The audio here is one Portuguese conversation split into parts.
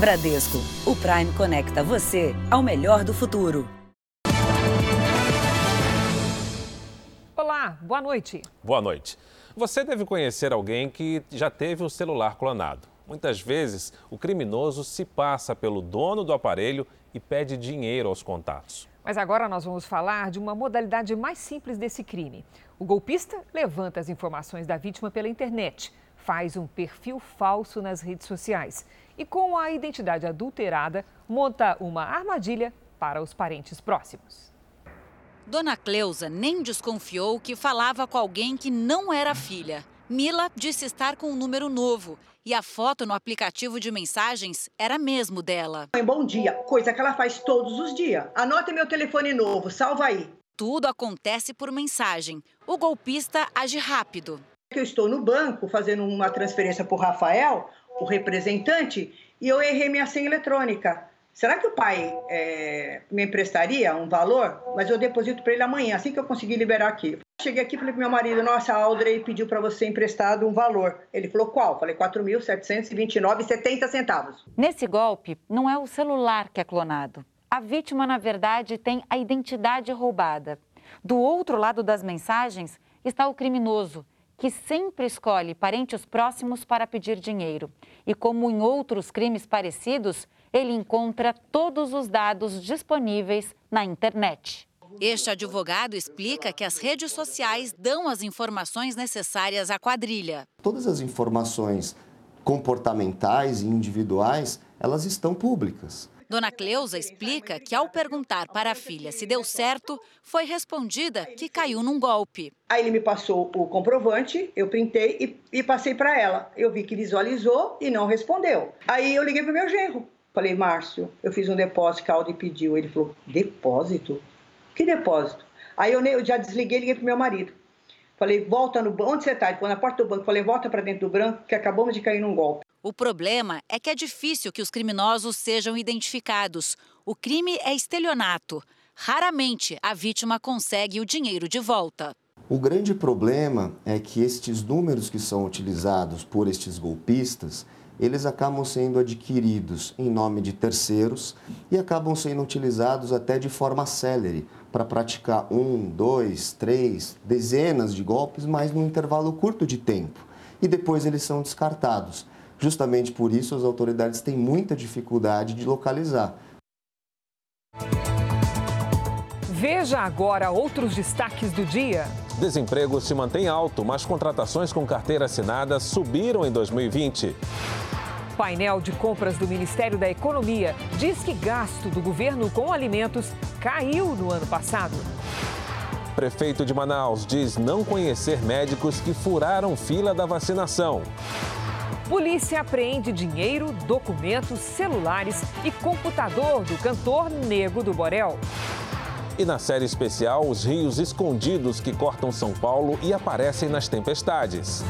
Bradesco, o Prime conecta você ao melhor do futuro. Olá, boa noite. Boa noite. Você deve conhecer alguém que já teve o celular clonado. Muitas vezes, o criminoso se passa pelo dono do aparelho e pede dinheiro aos contatos. Mas agora nós vamos falar de uma modalidade mais simples desse crime. O golpista levanta as informações da vítima pela internet, faz um perfil falso nas redes sociais e, com a identidade adulterada, monta uma armadilha para os parentes próximos. Dona Cleusa nem desconfiou que falava com alguém que não era filha. Mila disse estar com um número novo e a foto no aplicativo de mensagens era mesmo dela. Bom dia, coisa que ela faz todos os dias. Anota meu telefone novo, salva aí. Tudo acontece por mensagem. O golpista age rápido. Eu estou no banco fazendo uma transferência para o Rafael, o representante, e eu errei minha senha eletrônica. Será que o pai é, me emprestaria um valor? Mas eu deposito para ele amanhã, assim que eu conseguir liberar aqui. Cheguei aqui e falei para meu marido, nossa, a Audrey pediu para você emprestado um valor. Ele falou, qual? Falei, 4.729,70 centavos. Nesse golpe, não é o celular que é clonado. A vítima, na verdade, tem a identidade roubada. Do outro lado das mensagens está o criminoso, que sempre escolhe parentes próximos para pedir dinheiro. E como em outros crimes parecidos, ele encontra todos os dados disponíveis na internet. Este advogado explica que as redes sociais dão as informações necessárias à quadrilha. Todas as informações comportamentais e individuais, elas estão públicas. Dona Cleusa explica que ao perguntar para a filha se deu certo, foi respondida que caiu num golpe. Aí ele me passou o comprovante, eu printei e, e passei para ela. Eu vi que visualizou e não respondeu. Aí eu liguei para o meu genro. Falei, Márcio, eu fiz um depósito que a Aldi pediu. Ele falou, depósito? Que depósito? Aí eu, eu já desliguei e liguei pro meu marido. Falei, volta no banco. Onde você está? Falou, na porta do banco. Falei, volta para dentro do branco, que acabamos de cair num golpe. O problema é que é difícil que os criminosos sejam identificados. O crime é estelionato. Raramente a vítima consegue o dinheiro de volta. O grande problema é que estes números que são utilizados por estes golpistas eles acabam sendo adquiridos em nome de terceiros e acabam sendo utilizados até de forma célere para praticar um, dois, três, dezenas de golpes, mas num intervalo curto de tempo. E depois eles são descartados. Justamente por isso as autoridades têm muita dificuldade de localizar. Veja agora outros destaques do dia. Desemprego se mantém alto, mas contratações com carteira assinada subiram em 2020 painel de compras do Ministério da Economia diz que gasto do governo com alimentos caiu no ano passado. Prefeito de Manaus diz não conhecer médicos que furaram fila da vacinação. Polícia apreende dinheiro, documentos, celulares e computador do cantor Nego do Borel. E na série especial, os rios escondidos que cortam São Paulo e aparecem nas tempestades.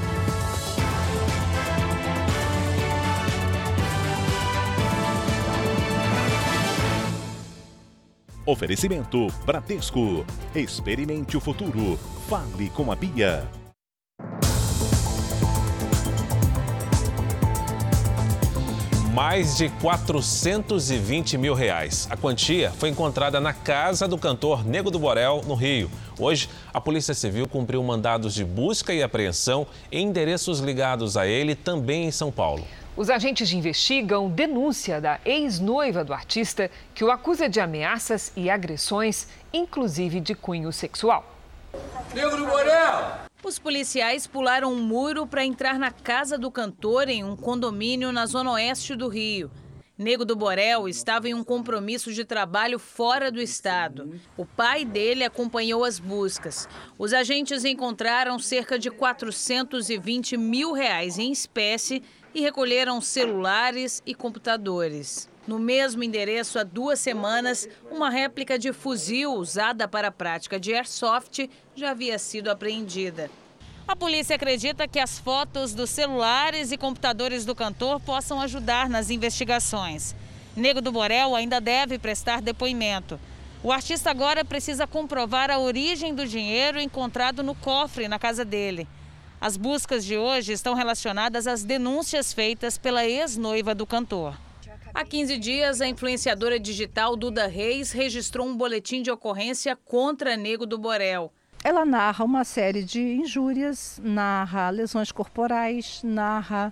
Oferecimento Bradesco. Experimente o futuro. Fale com a Bia. Mais de 420 mil reais. A quantia foi encontrada na casa do cantor Nego do Borel, no Rio. Hoje, a Polícia Civil cumpriu mandados de busca e apreensão em endereços ligados a ele também em São Paulo. Os agentes investigam denúncia da ex-noiva do artista, que o acusa de ameaças e agressões, inclusive de cunho sexual. Negro Borel! Os policiais pularam um muro para entrar na casa do cantor em um condomínio na zona oeste do Rio. Nego do Borel estava em um compromisso de trabalho fora do estado. O pai dele acompanhou as buscas. Os agentes encontraram cerca de 420 mil reais em espécie e recolheram celulares e computadores. No mesmo endereço, há duas semanas, uma réplica de fuzil usada para a prática de airsoft já havia sido apreendida. A polícia acredita que as fotos dos celulares e computadores do cantor possam ajudar nas investigações. Nego do Borel ainda deve prestar depoimento. O artista agora precisa comprovar a origem do dinheiro encontrado no cofre na casa dele. As buscas de hoje estão relacionadas às denúncias feitas pela ex-noiva do cantor. Há 15 dias, a influenciadora digital Duda Reis registrou um boletim de ocorrência contra Nego do Borel. Ela narra uma série de injúrias, narra lesões corporais, narra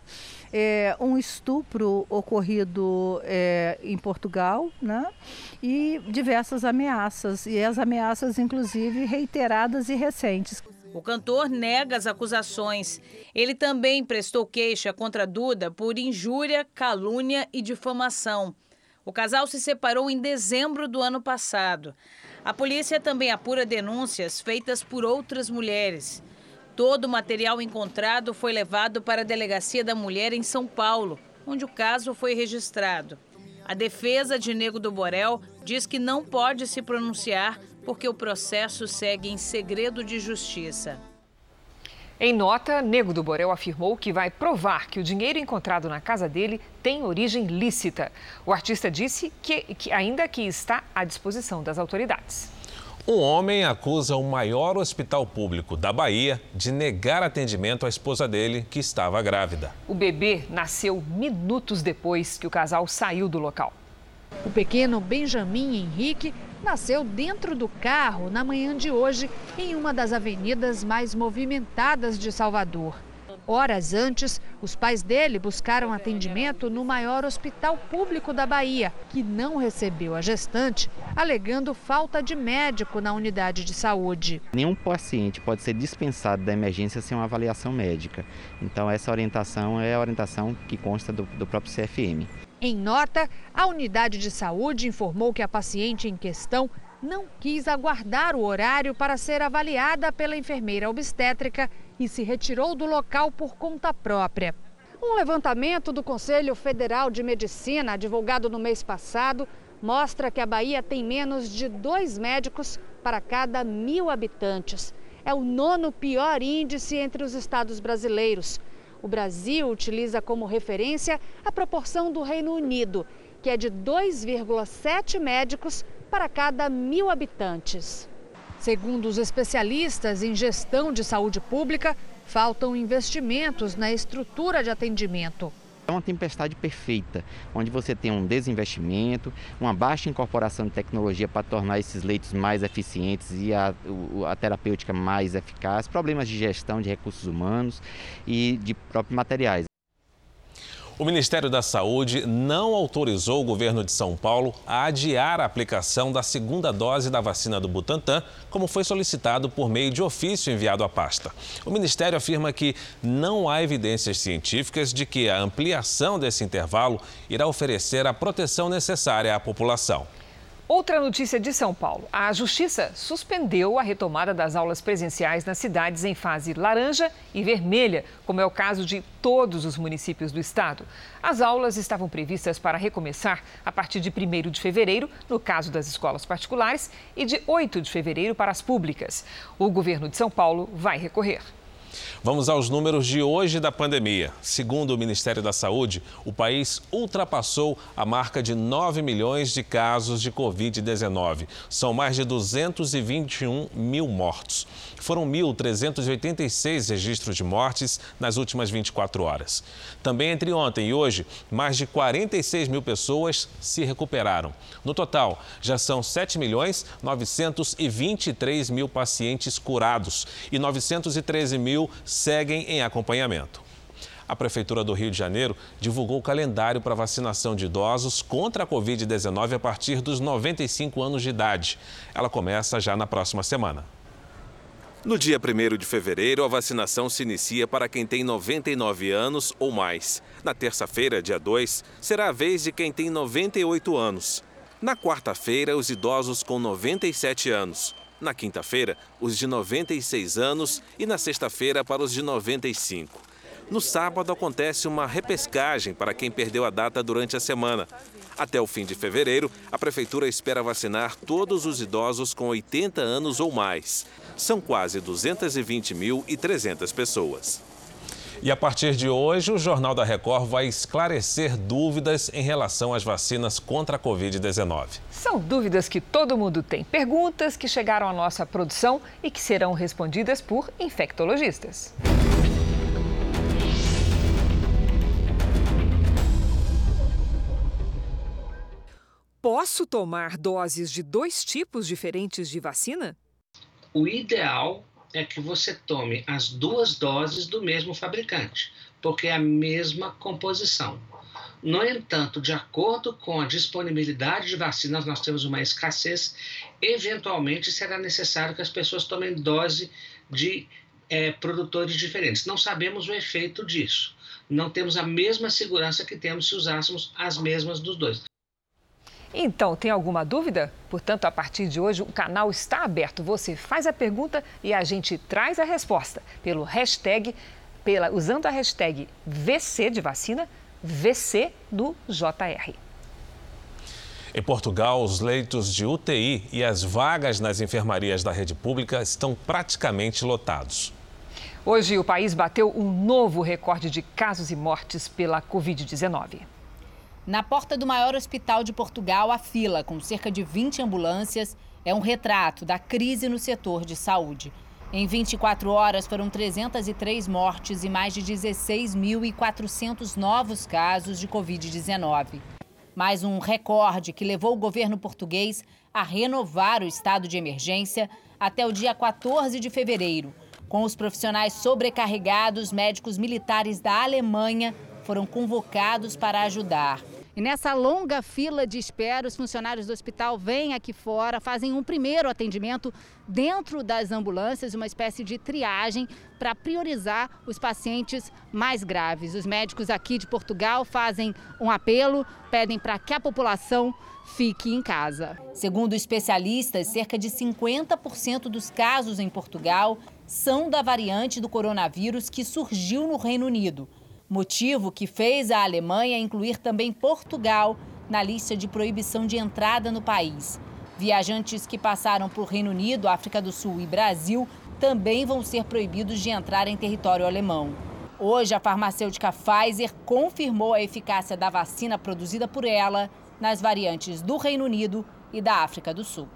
é, um estupro ocorrido é, em Portugal né? e diversas ameaças, e as ameaças, inclusive, reiteradas e recentes. O cantor nega as acusações. Ele também prestou queixa contra Duda por injúria, calúnia e difamação. O casal se separou em dezembro do ano passado. A polícia também apura denúncias feitas por outras mulheres. Todo o material encontrado foi levado para a Delegacia da Mulher em São Paulo, onde o caso foi registrado. A defesa de Nego do Borel diz que não pode se pronunciar porque o processo segue em segredo de justiça. Em nota, Nego do Borel afirmou que vai provar que o dinheiro encontrado na casa dele tem origem lícita. O artista disse que, que ainda que está à disposição das autoridades. Um homem acusa o maior hospital público da Bahia de negar atendimento à esposa dele, que estava grávida. O bebê nasceu minutos depois que o casal saiu do local. O pequeno Benjamin Henrique nasceu dentro do carro na manhã de hoje, em uma das avenidas mais movimentadas de Salvador. Horas antes, os pais dele buscaram atendimento no maior hospital público da Bahia, que não recebeu a gestante, alegando falta de médico na unidade de saúde. Nenhum paciente pode ser dispensado da emergência sem uma avaliação médica. Então, essa orientação é a orientação que consta do, do próprio CFM. Em nota, a unidade de saúde informou que a paciente em questão não quis aguardar o horário para ser avaliada pela enfermeira obstétrica e se retirou do local por conta própria. Um levantamento do Conselho Federal de Medicina, divulgado no mês passado, mostra que a Bahia tem menos de dois médicos para cada mil habitantes. É o nono pior índice entre os estados brasileiros. O Brasil utiliza como referência a proporção do Reino Unido, que é de 2,7 médicos para cada mil habitantes. Segundo os especialistas em gestão de saúde pública, faltam investimentos na estrutura de atendimento. É uma tempestade perfeita, onde você tem um desinvestimento, uma baixa incorporação de tecnologia para tornar esses leitos mais eficientes e a, a terapêutica mais eficaz, problemas de gestão de recursos humanos e de próprios materiais. O Ministério da Saúde não autorizou o governo de São Paulo a adiar a aplicação da segunda dose da vacina do Butantan, como foi solicitado por meio de ofício enviado à pasta. O Ministério afirma que não há evidências científicas de que a ampliação desse intervalo irá oferecer a proteção necessária à população. Outra notícia de São Paulo. A Justiça suspendeu a retomada das aulas presenciais nas cidades em fase laranja e vermelha, como é o caso de todos os municípios do estado. As aulas estavam previstas para recomeçar a partir de 1 de fevereiro, no caso das escolas particulares, e de 8 de fevereiro para as públicas. O governo de São Paulo vai recorrer. Vamos aos números de hoje da pandemia. Segundo o Ministério da Saúde, o país ultrapassou a marca de 9 milhões de casos de Covid-19. São mais de 221 mil mortos. Foram 1.386 registros de mortes nas últimas 24 horas. Também entre ontem e hoje, mais de 46 mil pessoas se recuperaram. No total, já são 7 milhões 923 mil pacientes curados e 913 mil seguem em acompanhamento. A Prefeitura do Rio de Janeiro divulgou o calendário para vacinação de idosos contra a Covid-19 a partir dos 95 anos de idade. Ela começa já na próxima semana. No dia 1 de fevereiro, a vacinação se inicia para quem tem 99 anos ou mais. Na terça-feira, dia 2, será a vez de quem tem 98 anos. Na quarta-feira, os idosos com 97 anos. Na quinta-feira, os de 96 anos e na sexta-feira para os de 95. No sábado acontece uma repescagem para quem perdeu a data durante a semana. Até o fim de fevereiro, a prefeitura espera vacinar todos os idosos com 80 anos ou mais. São quase 220.300 pessoas. E a partir de hoje, o Jornal da Record vai esclarecer dúvidas em relação às vacinas contra a Covid-19. São dúvidas que todo mundo tem. Perguntas que chegaram à nossa produção e que serão respondidas por infectologistas. Posso tomar doses de dois tipos diferentes de vacina? O ideal é que você tome as duas doses do mesmo fabricante, porque é a mesma composição. No entanto, de acordo com a disponibilidade de vacinas, nós temos uma escassez. Eventualmente, será necessário que as pessoas tomem dose de é, produtores diferentes. Não sabemos o efeito disso. Não temos a mesma segurança que temos se usássemos as mesmas dos dois. Então, tem alguma dúvida? Portanto, a partir de hoje, o canal está aberto. Você faz a pergunta e a gente traz a resposta pelo hashtag, pela, usando a hashtag VC de vacina, VC do JR. Em Portugal, os leitos de UTI e as vagas nas enfermarias da rede pública estão praticamente lotados. Hoje, o país bateu um novo recorde de casos e mortes pela Covid-19. Na porta do maior hospital de Portugal, a fila, com cerca de 20 ambulâncias, é um retrato da crise no setor de saúde. Em 24 horas, foram 303 mortes e mais de 16.400 novos casos de Covid-19. Mais um recorde que levou o governo português a renovar o estado de emergência até o dia 14 de fevereiro. Com os profissionais sobrecarregados, médicos militares da Alemanha foram convocados para ajudar. E nessa longa fila de espera, os funcionários do hospital vêm aqui fora, fazem um primeiro atendimento dentro das ambulâncias, uma espécie de triagem para priorizar os pacientes mais graves. Os médicos aqui de Portugal fazem um apelo, pedem para que a população fique em casa. Segundo especialistas, cerca de 50% dos casos em Portugal são da variante do coronavírus que surgiu no Reino Unido motivo que fez a Alemanha incluir também Portugal na lista de proibição de entrada no país. Viajantes que passaram por Reino Unido, África do Sul e Brasil também vão ser proibidos de entrar em território alemão. Hoje, a farmacêutica Pfizer confirmou a eficácia da vacina produzida por ela nas variantes do Reino Unido e da África do Sul.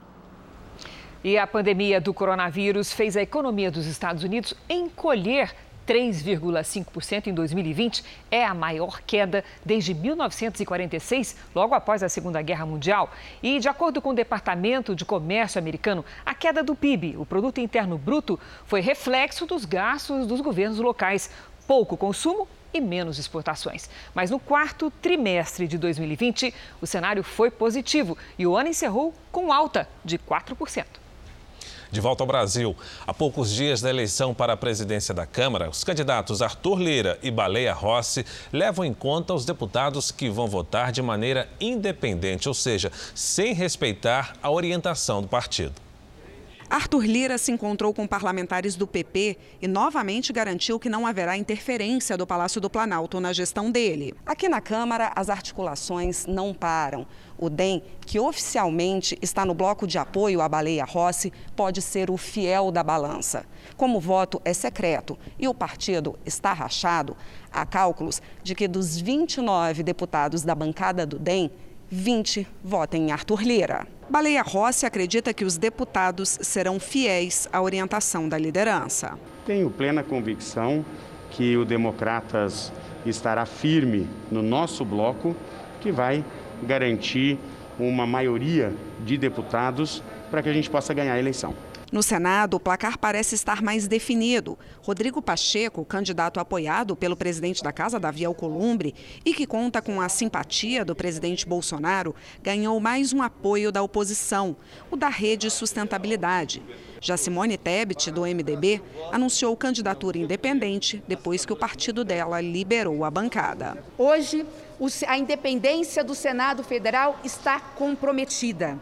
E a pandemia do coronavírus fez a economia dos Estados Unidos encolher 3,5% em 2020 é a maior queda desde 1946, logo após a Segunda Guerra Mundial. E, de acordo com o Departamento de Comércio americano, a queda do PIB, o Produto Interno Bruto, foi reflexo dos gastos dos governos locais. Pouco consumo e menos exportações. Mas no quarto trimestre de 2020, o cenário foi positivo e o ano encerrou com alta de 4%. De volta ao Brasil, há poucos dias da eleição para a presidência da Câmara, os candidatos Arthur Lira e Baleia Rossi levam em conta os deputados que vão votar de maneira independente, ou seja, sem respeitar a orientação do partido. Arthur Lira se encontrou com parlamentares do PP e novamente garantiu que não haverá interferência do Palácio do Planalto na gestão dele. Aqui na Câmara, as articulações não param. O DEM, que oficialmente está no bloco de apoio à baleia Rossi, pode ser o fiel da balança. Como o voto é secreto e o partido está rachado, há cálculos de que dos 29 deputados da bancada do DEM, 20 votem em Arthur Lira. Baleia Rossi acredita que os deputados serão fiéis à orientação da liderança. Tenho plena convicção que o Democratas estará firme no nosso bloco, que vai garantir uma maioria de deputados para que a gente possa ganhar a eleição. No Senado, o placar parece estar mais definido. Rodrigo Pacheco, candidato apoiado pelo presidente da Casa, Davi Alcolumbre, e que conta com a simpatia do presidente Bolsonaro, ganhou mais um apoio da oposição, o da Rede Sustentabilidade. Já Simone Tebet, do MDB, anunciou candidatura independente depois que o partido dela liberou a bancada. Hoje, a independência do Senado Federal está comprometida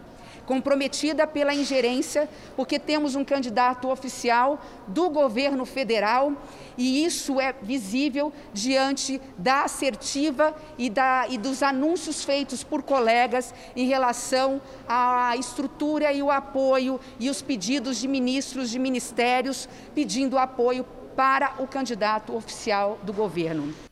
comprometida pela ingerência, porque temos um candidato oficial do governo federal e isso é visível diante da assertiva e, da, e dos anúncios feitos por colegas em relação à estrutura e o apoio e os pedidos de ministros de ministérios pedindo apoio para o candidato oficial do governo.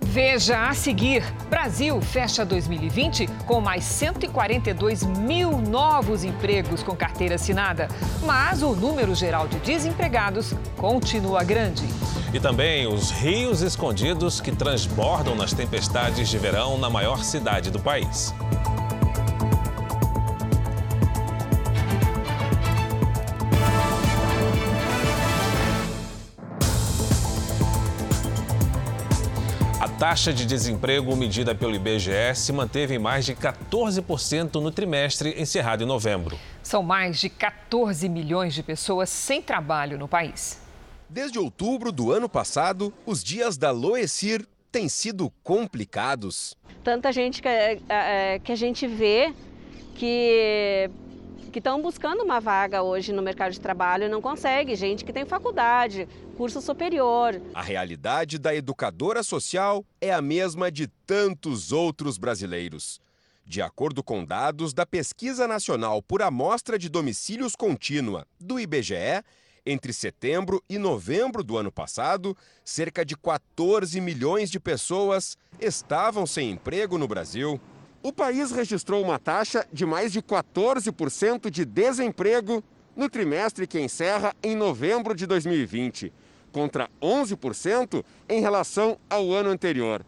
Veja a seguir: Brasil fecha 2020 com mais 142 mil novos empregos com carteira assinada. Mas o número geral de desempregados continua grande. E também os rios escondidos que transbordam nas tempestades de verão na maior cidade do país. Taxa de desemprego medida pelo IBGE se manteve em mais de 14% no trimestre encerrado em novembro. São mais de 14 milhões de pessoas sem trabalho no país. Desde outubro do ano passado, os dias da Loecir têm sido complicados. Tanta gente que, é, é, que a gente vê que que estão buscando uma vaga hoje no mercado de trabalho e não consegue, gente que tem faculdade, curso superior. A realidade da educadora social é a mesma de tantos outros brasileiros. De acordo com dados da Pesquisa Nacional por Amostra de Domicílios Contínua, do IBGE, entre setembro e novembro do ano passado, cerca de 14 milhões de pessoas estavam sem emprego no Brasil. O país registrou uma taxa de mais de 14% de desemprego no trimestre que encerra em novembro de 2020, contra 11% em relação ao ano anterior.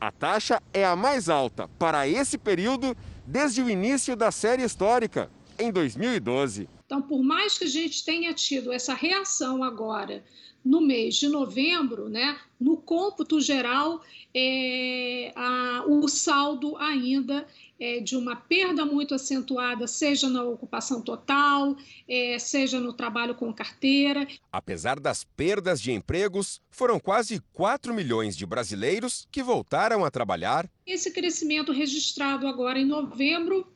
A taxa é a mais alta para esse período desde o início da série histórica, em 2012. Então, por mais que a gente tenha tido essa reação agora no mês de novembro, né, no cômputo geral, é, a, o saldo ainda é de uma perda muito acentuada, seja na ocupação total, é, seja no trabalho com carteira. Apesar das perdas de empregos, foram quase 4 milhões de brasileiros que voltaram a trabalhar. Esse crescimento registrado agora em novembro,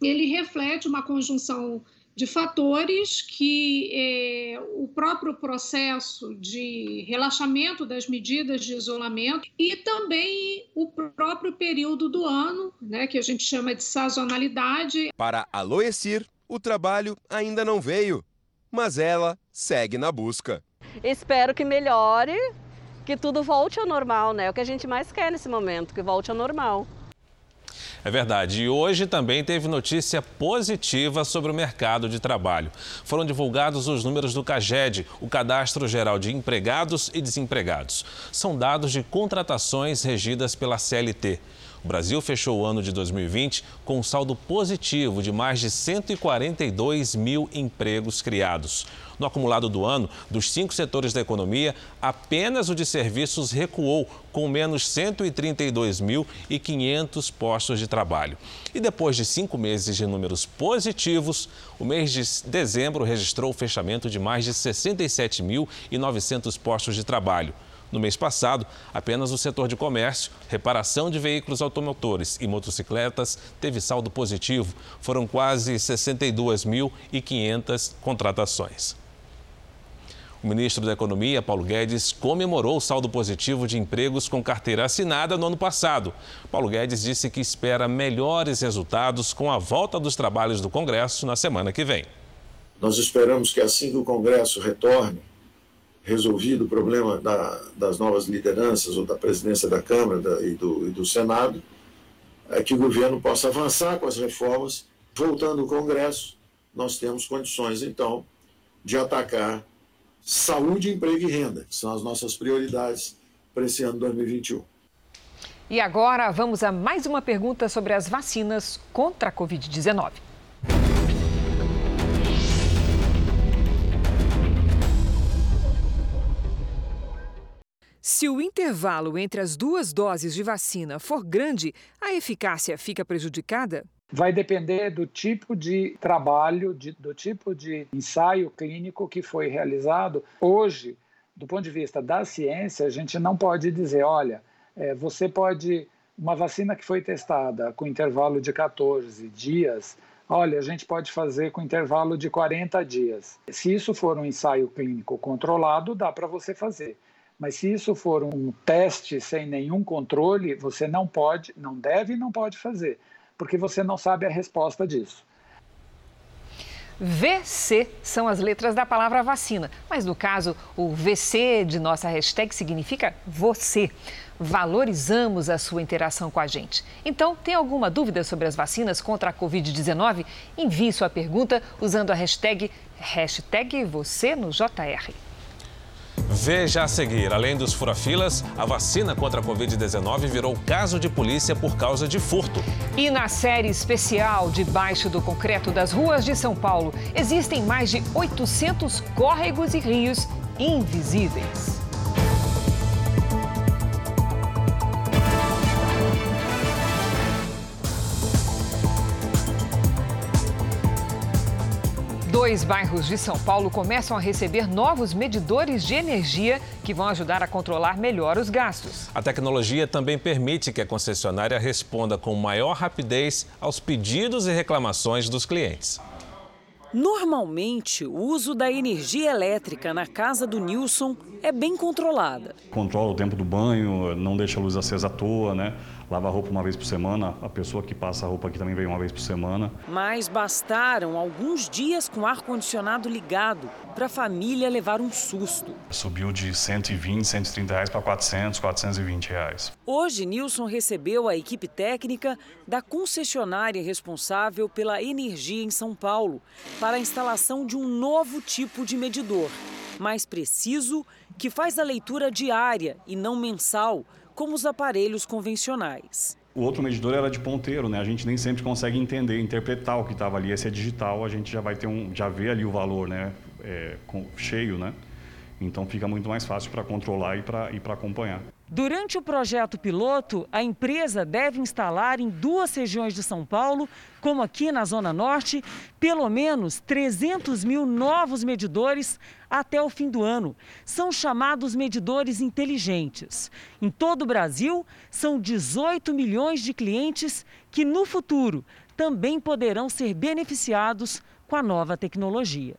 ele reflete uma conjunção de fatores que é, o próprio processo de relaxamento das medidas de isolamento e também o próprio período do ano, né, que a gente chama de sazonalidade. Para Aloecir, o trabalho ainda não veio, mas ela segue na busca. Espero que melhore, que tudo volte ao normal, né? É o que a gente mais quer nesse momento, que volte ao normal. É verdade. E hoje também teve notícia positiva sobre o mercado de trabalho. Foram divulgados os números do CAGED, o Cadastro Geral de Empregados e Desempregados. São dados de contratações regidas pela CLT. O Brasil fechou o ano de 2020 com um saldo positivo de mais de 142 mil empregos criados. No acumulado do ano, dos cinco setores da economia, apenas o de serviços recuou, com menos 132.500 postos de trabalho. E depois de cinco meses de números positivos, o mês de dezembro registrou o fechamento de mais de 67.900 postos de trabalho. No mês passado, apenas o setor de comércio, reparação de veículos automotores e motocicletas teve saldo positivo. Foram quase 62.500 contratações. O ministro da Economia, Paulo Guedes, comemorou o saldo positivo de empregos com carteira assinada no ano passado. Paulo Guedes disse que espera melhores resultados com a volta dos trabalhos do Congresso na semana que vem. Nós esperamos que assim que o Congresso retorne, resolvido o problema da, das novas lideranças ou da presidência da Câmara da, e, do, e do Senado, é que o governo possa avançar com as reformas. Voltando ao Congresso, nós temos condições, então, de atacar saúde, emprego e renda, que são as nossas prioridades para esse ano 2021. E agora vamos a mais uma pergunta sobre as vacinas contra a Covid-19. Se o intervalo entre as duas doses de vacina for grande, a eficácia fica prejudicada? Vai depender do tipo de trabalho, de, do tipo de ensaio clínico que foi realizado. Hoje, do ponto de vista da ciência, a gente não pode dizer, olha, é, você pode. Uma vacina que foi testada com intervalo de 14 dias, olha, a gente pode fazer com intervalo de 40 dias. Se isso for um ensaio clínico controlado, dá para você fazer. Mas se isso for um teste sem nenhum controle, você não pode, não deve e não pode fazer, porque você não sabe a resposta disso. VC são as letras da palavra vacina, mas no caso, o VC de nossa hashtag significa você. Valorizamos a sua interação com a gente. Então, tem alguma dúvida sobre as vacinas contra a Covid-19? Envie sua pergunta usando a hashtag, hashtag você no JR. Veja a seguir, além dos furafilas, a vacina contra a Covid-19 virou caso de polícia por causa de furto. E na série especial Debaixo do Concreto das Ruas de São Paulo, existem mais de 800 córregos e rios invisíveis. Dois bairros de São Paulo começam a receber novos medidores de energia que vão ajudar a controlar melhor os gastos. A tecnologia também permite que a concessionária responda com maior rapidez aos pedidos e reclamações dos clientes. Normalmente, o uso da energia elétrica na casa do Nilson é bem controlada. Controla o tempo do banho, não deixa a luz acesa à toa, né? Lava a roupa uma vez por semana, a pessoa que passa a roupa aqui também vem uma vez por semana. Mas bastaram alguns dias com ar-condicionado ligado para a família levar um susto. Subiu de 120, 130 reais para 400, 420 reais. Hoje, Nilson recebeu a equipe técnica da concessionária responsável pela energia em São Paulo para a instalação de um novo tipo de medidor, mais preciso, que faz a leitura diária e não mensal como os aparelhos convencionais. O outro medidor era de ponteiro, né? A gente nem sempre consegue entender, interpretar o que estava ali. Esse é digital, a gente já vai ter um, já vê ali o valor, né? É, com, cheio, né? Então fica muito mais fácil para controlar e para e acompanhar. Durante o projeto piloto, a empresa deve instalar em duas regiões de São Paulo, como aqui na Zona Norte, pelo menos 300 mil novos medidores até o fim do ano. São chamados medidores inteligentes. Em todo o Brasil, são 18 milhões de clientes que, no futuro, também poderão ser beneficiados com a nova tecnologia.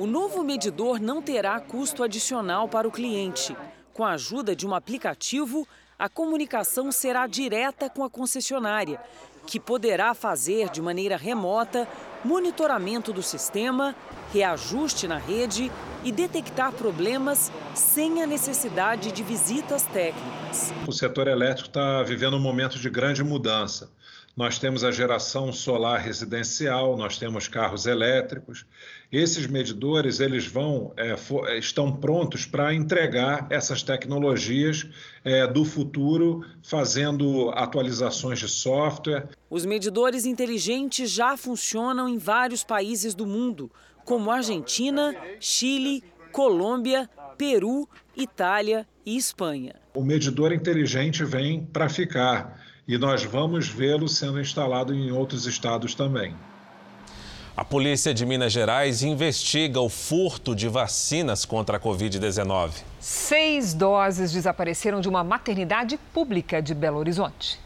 O novo medidor não terá custo adicional para o cliente. Com a ajuda de um aplicativo, a comunicação será direta com a concessionária, que poderá fazer de maneira remota monitoramento do sistema, reajuste na rede e detectar problemas sem a necessidade de visitas técnicas. O setor elétrico está vivendo um momento de grande mudança. Nós temos a geração solar residencial, nós temos carros elétricos esses medidores eles vão é, for, é, estão prontos para entregar essas tecnologias é, do futuro, fazendo atualizações de software. Os medidores inteligentes já funcionam em vários países do mundo, como Argentina, Chile, Colômbia, Peru, Itália e Espanha. O medidor inteligente vem para ficar e nós vamos vê-lo sendo instalado em outros estados também. A polícia de Minas Gerais investiga o furto de vacinas contra a Covid-19. Seis doses desapareceram de uma maternidade pública de Belo Horizonte.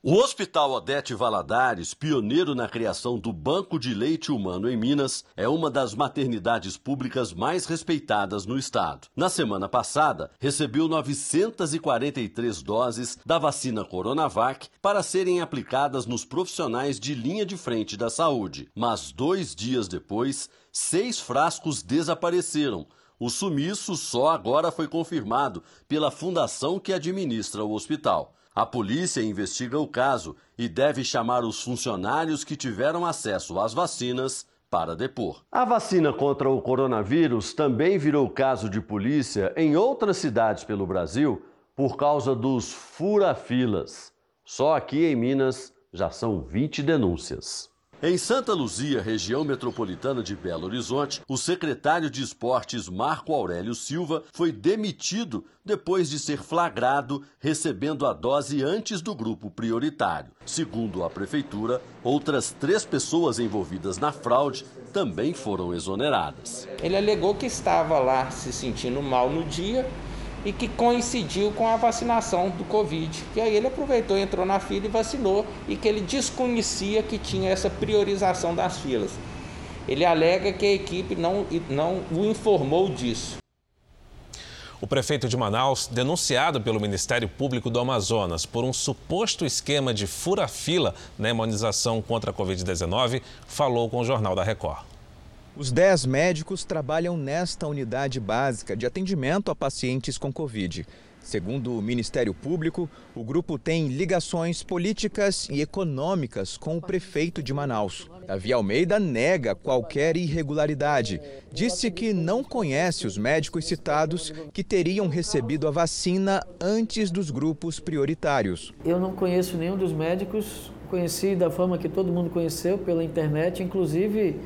O Hospital Odete Valadares, pioneiro na criação do Banco de Leite Humano em Minas, é uma das maternidades públicas mais respeitadas no estado. Na semana passada, recebeu 943 doses da vacina Coronavac para serem aplicadas nos profissionais de linha de frente da saúde. Mas dois dias depois, seis frascos desapareceram. O sumiço só agora foi confirmado pela fundação que administra o hospital. A polícia investiga o caso e deve chamar os funcionários que tiveram acesso às vacinas para depor. A vacina contra o coronavírus também virou caso de polícia em outras cidades pelo Brasil por causa dos furafilas. Só aqui em Minas já são 20 denúncias. Em Santa Luzia, região metropolitana de Belo Horizonte, o secretário de Esportes Marco Aurélio Silva foi demitido depois de ser flagrado recebendo a dose antes do grupo prioritário. Segundo a prefeitura, outras três pessoas envolvidas na fraude também foram exoneradas. Ele alegou que estava lá se sentindo mal no dia e que coincidiu com a vacinação do Covid. E aí ele aproveitou, entrou na fila e vacinou e que ele desconhecia que tinha essa priorização das filas. Ele alega que a equipe não, não o informou disso. O prefeito de Manaus, denunciado pelo Ministério Público do Amazonas por um suposto esquema de fura-fila na imunização contra a Covid-19, falou com o Jornal da Record. Os 10 médicos trabalham nesta unidade básica de atendimento a pacientes com Covid. Segundo o Ministério Público, o grupo tem ligações políticas e econômicas com o prefeito de Manaus. Davi Almeida nega qualquer irregularidade. Disse que não conhece os médicos citados que teriam recebido a vacina antes dos grupos prioritários. Eu não conheço nenhum dos médicos, conheci da forma que todo mundo conheceu pela internet, inclusive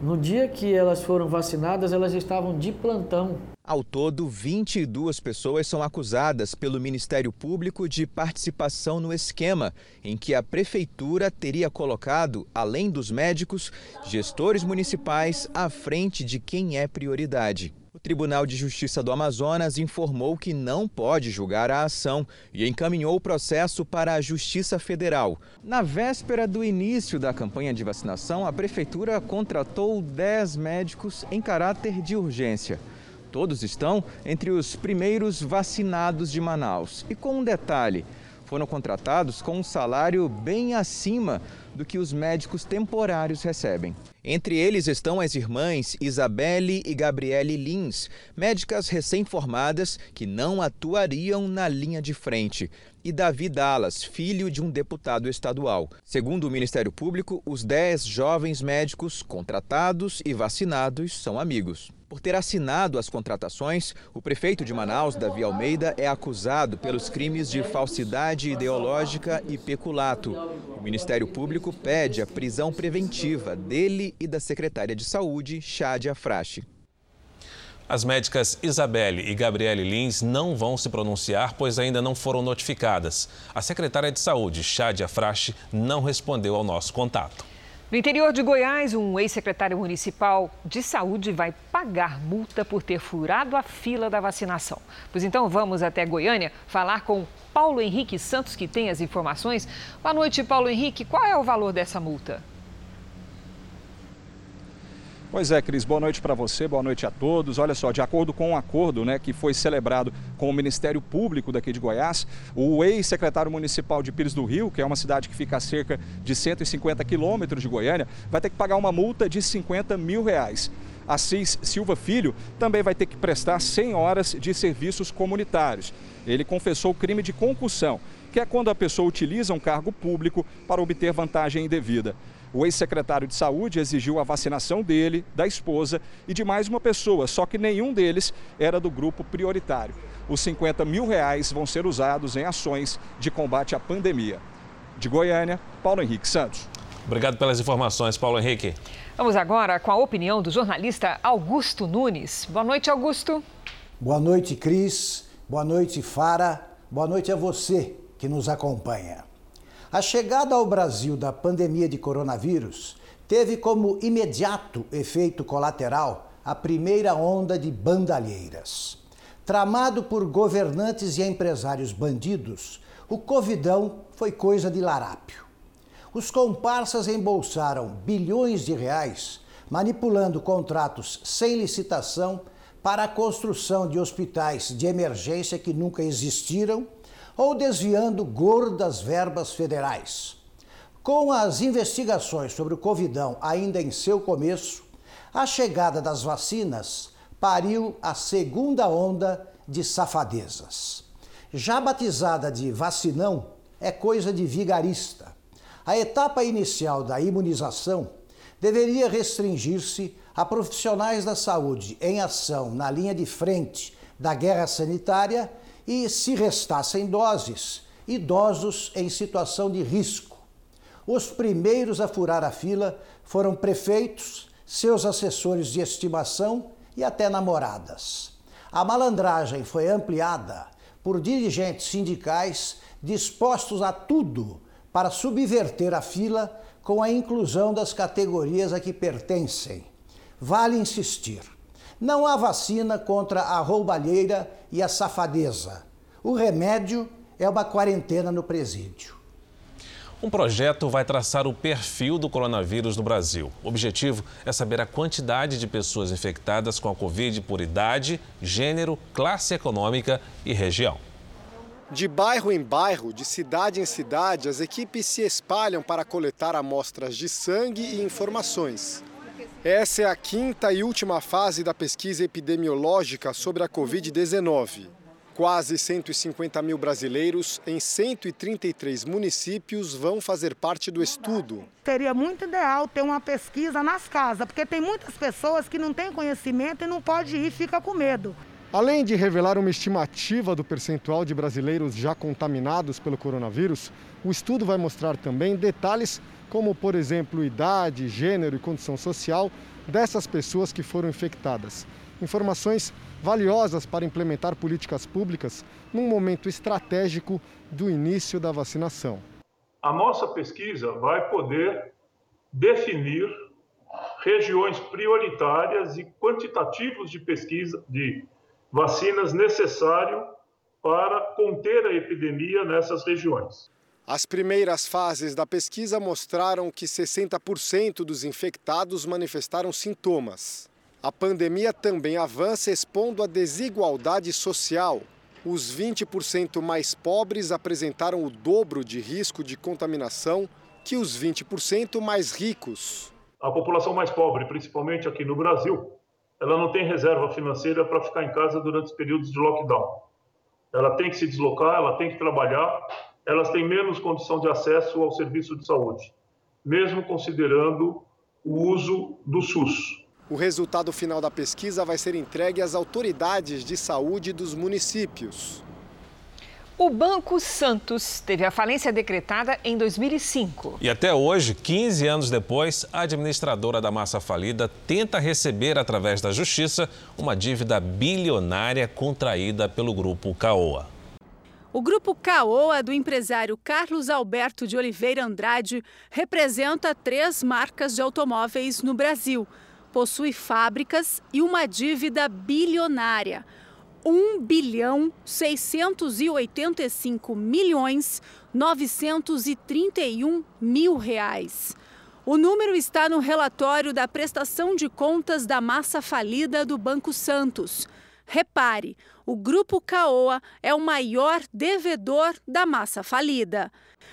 No dia que elas foram vacinadas, elas estavam de plantão. Ao todo, 22 pessoas são acusadas pelo Ministério Público de participação no esquema em que a prefeitura teria colocado, além dos médicos, gestores municipais à frente de quem é prioridade. O Tribunal de Justiça do Amazonas informou que não pode julgar a ação e encaminhou o processo para a Justiça Federal. Na véspera do início da campanha de vacinação, a Prefeitura contratou 10 médicos em caráter de urgência. Todos estão entre os primeiros vacinados de Manaus. E com um detalhe: foram contratados com um salário bem acima do que os médicos temporários recebem. Entre eles estão as irmãs Isabelle e Gabriele Lins, médicas recém-formadas que não atuariam na linha de frente, e Davi Dallas, filho de um deputado estadual. Segundo o Ministério Público, os 10 jovens médicos contratados e vacinados são amigos. Por ter assinado as contratações, o prefeito de Manaus, Davi Almeida, é acusado pelos crimes de falsidade ideológica e peculato. O Ministério Público pede a prisão preventiva dele e da secretária de Saúde, Shadia Frache. As médicas Isabelle e Gabriele Lins não vão se pronunciar, pois ainda não foram notificadas. A secretária de Saúde, Shadia Frache, não respondeu ao nosso contato. No interior de Goiás, um ex-secretário municipal de saúde vai pagar multa por ter furado a fila da vacinação. Pois então vamos até Goiânia falar com Paulo Henrique Santos, que tem as informações. Boa noite, Paulo Henrique. Qual é o valor dessa multa? Pois é, Cris, boa noite para você, boa noite a todos. Olha só, de acordo com um acordo né, que foi celebrado com o Ministério Público daqui de Goiás, o ex-secretário municipal de Pires do Rio, que é uma cidade que fica a cerca de 150 quilômetros de Goiânia, vai ter que pagar uma multa de 50 mil reais. Assis Silva Filho também vai ter que prestar 100 horas de serviços comunitários. Ele confessou o crime de concussão, que é quando a pessoa utiliza um cargo público para obter vantagem indevida. O ex-secretário de Saúde exigiu a vacinação dele, da esposa e de mais uma pessoa, só que nenhum deles era do grupo prioritário. Os 50 mil reais vão ser usados em ações de combate à pandemia. De Goiânia, Paulo Henrique Santos. Obrigado pelas informações, Paulo Henrique. Vamos agora com a opinião do jornalista Augusto Nunes. Boa noite, Augusto. Boa noite, Cris. Boa noite, Fara. Boa noite a você que nos acompanha. A chegada ao Brasil da pandemia de coronavírus teve como imediato efeito colateral a primeira onda de bandalheiras. Tramado por governantes e empresários bandidos, o Covidão foi coisa de larápio. Os comparsas embolsaram bilhões de reais, manipulando contratos sem licitação para a construção de hospitais de emergência que nunca existiram ou desviando gordas verbas federais. Com as investigações sobre o Covidão ainda em seu começo, a chegada das vacinas pariu a segunda onda de safadezas. Já batizada de vacinão, é coisa de vigarista. A etapa inicial da imunização deveria restringir-se a profissionais da saúde em ação na linha de frente da guerra sanitária e, se restassem doses, idosos em situação de risco. Os primeiros a furar a fila foram prefeitos, seus assessores de estimação e até namoradas. A malandragem foi ampliada por dirigentes sindicais dispostos a tudo para subverter a fila com a inclusão das categorias a que pertencem. Vale insistir não há vacina contra a roubalheira e a safadeza. O remédio é uma quarentena no presídio. Um projeto vai traçar o perfil do coronavírus no Brasil. O objetivo é saber a quantidade de pessoas infectadas com a Covid por idade, gênero, classe econômica e região. De bairro em bairro, de cidade em cidade, as equipes se espalham para coletar amostras de sangue e informações. Essa é a quinta e última fase da pesquisa epidemiológica sobre a Covid-19. Quase 150 mil brasileiros em 133 municípios vão fazer parte do estudo. Seria muito ideal ter uma pesquisa nas casas, porque tem muitas pessoas que não têm conhecimento e não pode ir, fica com medo. Além de revelar uma estimativa do percentual de brasileiros já contaminados pelo coronavírus, o estudo vai mostrar também detalhes como, por exemplo, idade, gênero e condição social dessas pessoas que foram infectadas. Informações valiosas para implementar políticas públicas num momento estratégico do início da vacinação. A nossa pesquisa vai poder definir regiões prioritárias e quantitativos de pesquisa de vacinas necessário para conter a epidemia nessas regiões. As primeiras fases da pesquisa mostraram que 60% dos infectados manifestaram sintomas. A pandemia também avança expondo a desigualdade social. Os 20% mais pobres apresentaram o dobro de risco de contaminação que os 20% mais ricos. A população mais pobre, principalmente aqui no Brasil, ela não tem reserva financeira para ficar em casa durante os períodos de lockdown. Ela tem que se deslocar, ela tem que trabalhar, elas têm menos condição de acesso ao serviço de saúde, mesmo considerando o uso do SUS. O resultado final da pesquisa vai ser entregue às autoridades de saúde dos municípios. O Banco Santos teve a falência decretada em 2005. E até hoje, 15 anos depois, a administradora da massa falida tenta receber, através da justiça, uma dívida bilionária contraída pelo grupo Caoa. O grupo Caoa, do empresário Carlos Alberto de Oliveira Andrade, representa três marcas de automóveis no Brasil. Possui fábricas e uma dívida bilionária. 1 bilhão 685 milhões 931 mil reais. O número está no relatório da prestação de contas da massa falida do Banco Santos. Repare, o Grupo Caoa é o maior devedor da massa falida.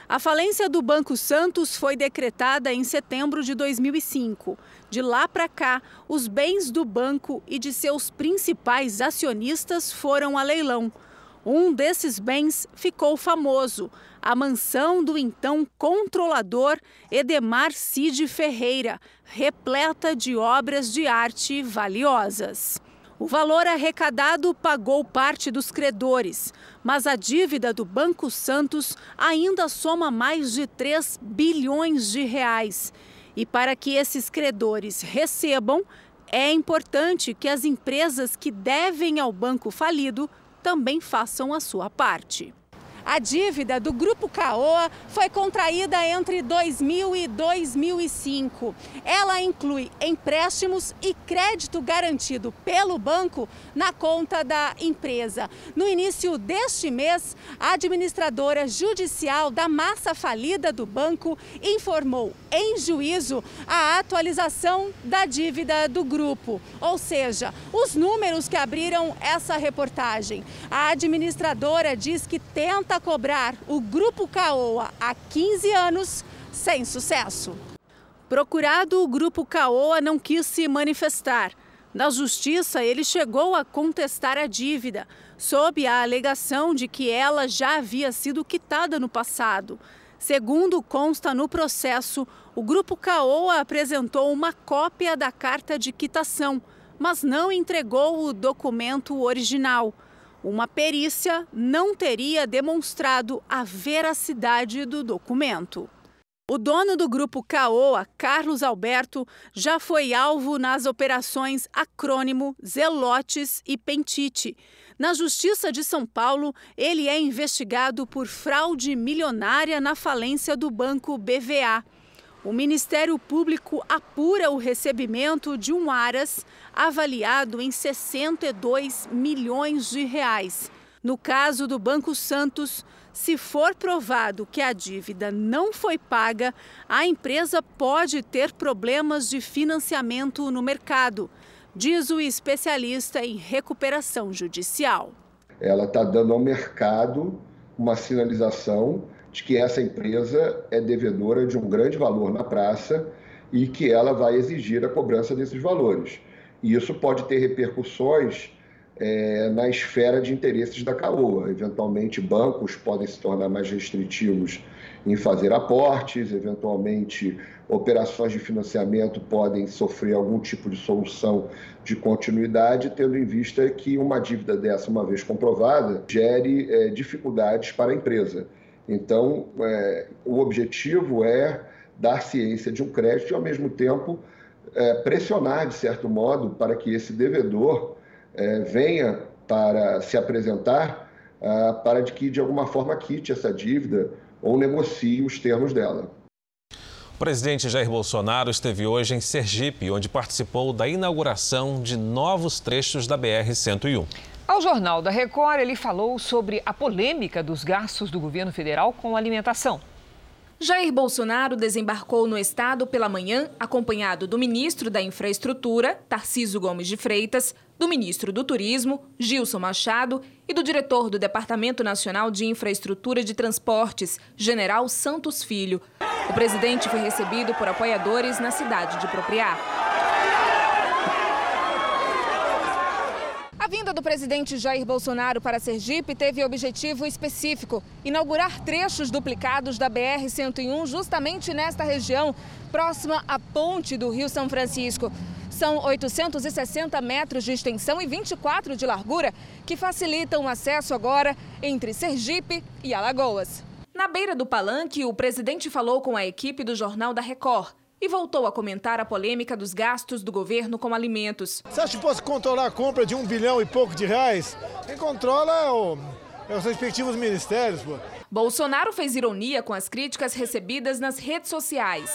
A falência do Banco Santos foi decretada em setembro de 2005. De lá para cá, os bens do banco e de seus principais acionistas foram a leilão. Um desses bens ficou famoso, a mansão do então controlador Edemar Cid Ferreira, repleta de obras de arte valiosas. O valor arrecadado pagou parte dos credores, mas a dívida do Banco Santos ainda soma mais de 3 bilhões de reais. E para que esses credores recebam, é importante que as empresas que devem ao banco falido também façam a sua parte. A dívida do Grupo Caoa foi contraída entre 2000 e 2005. Ela inclui empréstimos e crédito garantido pelo banco na conta da empresa. No início deste mês, a administradora judicial da massa falida do banco informou em juízo a atualização da dívida do grupo, ou seja, os números que abriram essa reportagem. A administradora diz que tenta cobrar o Grupo Caoa há 15 anos sem sucesso. Procurado, o Grupo Caoa não quis se manifestar. Na justiça, ele chegou a contestar a dívida, sob a alegação de que ela já havia sido quitada no passado. Segundo consta no processo, o Grupo Caoa apresentou uma cópia da carta de quitação, mas não entregou o documento original. Uma perícia não teria demonstrado a veracidade do documento. O dono do grupo Caoa, Carlos Alberto, já foi alvo nas operações Acrônimo, Zelotes e Pentite. Na Justiça de São Paulo, ele é investigado por fraude milionária na falência do banco BVA. O Ministério Público apura o recebimento de um aras avaliado em 62 milhões de reais. No caso do Banco Santos, se for provado que a dívida não foi paga, a empresa pode ter problemas de financiamento no mercado, diz o especialista em recuperação judicial. Ela está dando ao mercado uma sinalização de que essa empresa é devedora de um grande valor na praça e que ela vai exigir a cobrança desses valores. E isso pode ter repercussões é, na esfera de interesses da CAOA. Eventualmente, bancos podem se tornar mais restritivos em fazer aportes, eventualmente, operações de financiamento podem sofrer algum tipo de solução de continuidade, tendo em vista que uma dívida dessa, uma vez comprovada, gere é, dificuldades para a empresa. Então, é, o objetivo é dar ciência de um crédito e, ao mesmo tempo, é, pressionar, de certo modo, para que esse devedor é, venha para se apresentar ah, para que, de alguma forma, quite essa dívida ou negocie os termos dela. O presidente Jair Bolsonaro esteve hoje em Sergipe, onde participou da inauguração de novos trechos da BR-101. Ao Jornal da Record, ele falou sobre a polêmica dos gastos do governo federal com alimentação. Jair Bolsonaro desembarcou no estado pela manhã, acompanhado do ministro da Infraestrutura, Tarciso Gomes de Freitas, do ministro do Turismo, Gilson Machado, e do diretor do Departamento Nacional de Infraestrutura de Transportes, General Santos Filho. O presidente foi recebido por apoiadores na cidade de Propriá. A vinda do presidente Jair Bolsonaro para Sergipe teve objetivo específico: inaugurar trechos duplicados da BR-101 justamente nesta região, próxima à ponte do Rio São Francisco. São 860 metros de extensão e 24 de largura, que facilitam o acesso agora entre Sergipe e Alagoas. Na beira do palanque, o presidente falou com a equipe do Jornal da Record e voltou a comentar a polêmica dos gastos do governo com alimentos. Você acha que pode controlar a compra de um bilhão e pouco de reais? Quem controla é, o, é os respectivos ministérios. Pô. Bolsonaro fez ironia com as críticas recebidas nas redes sociais.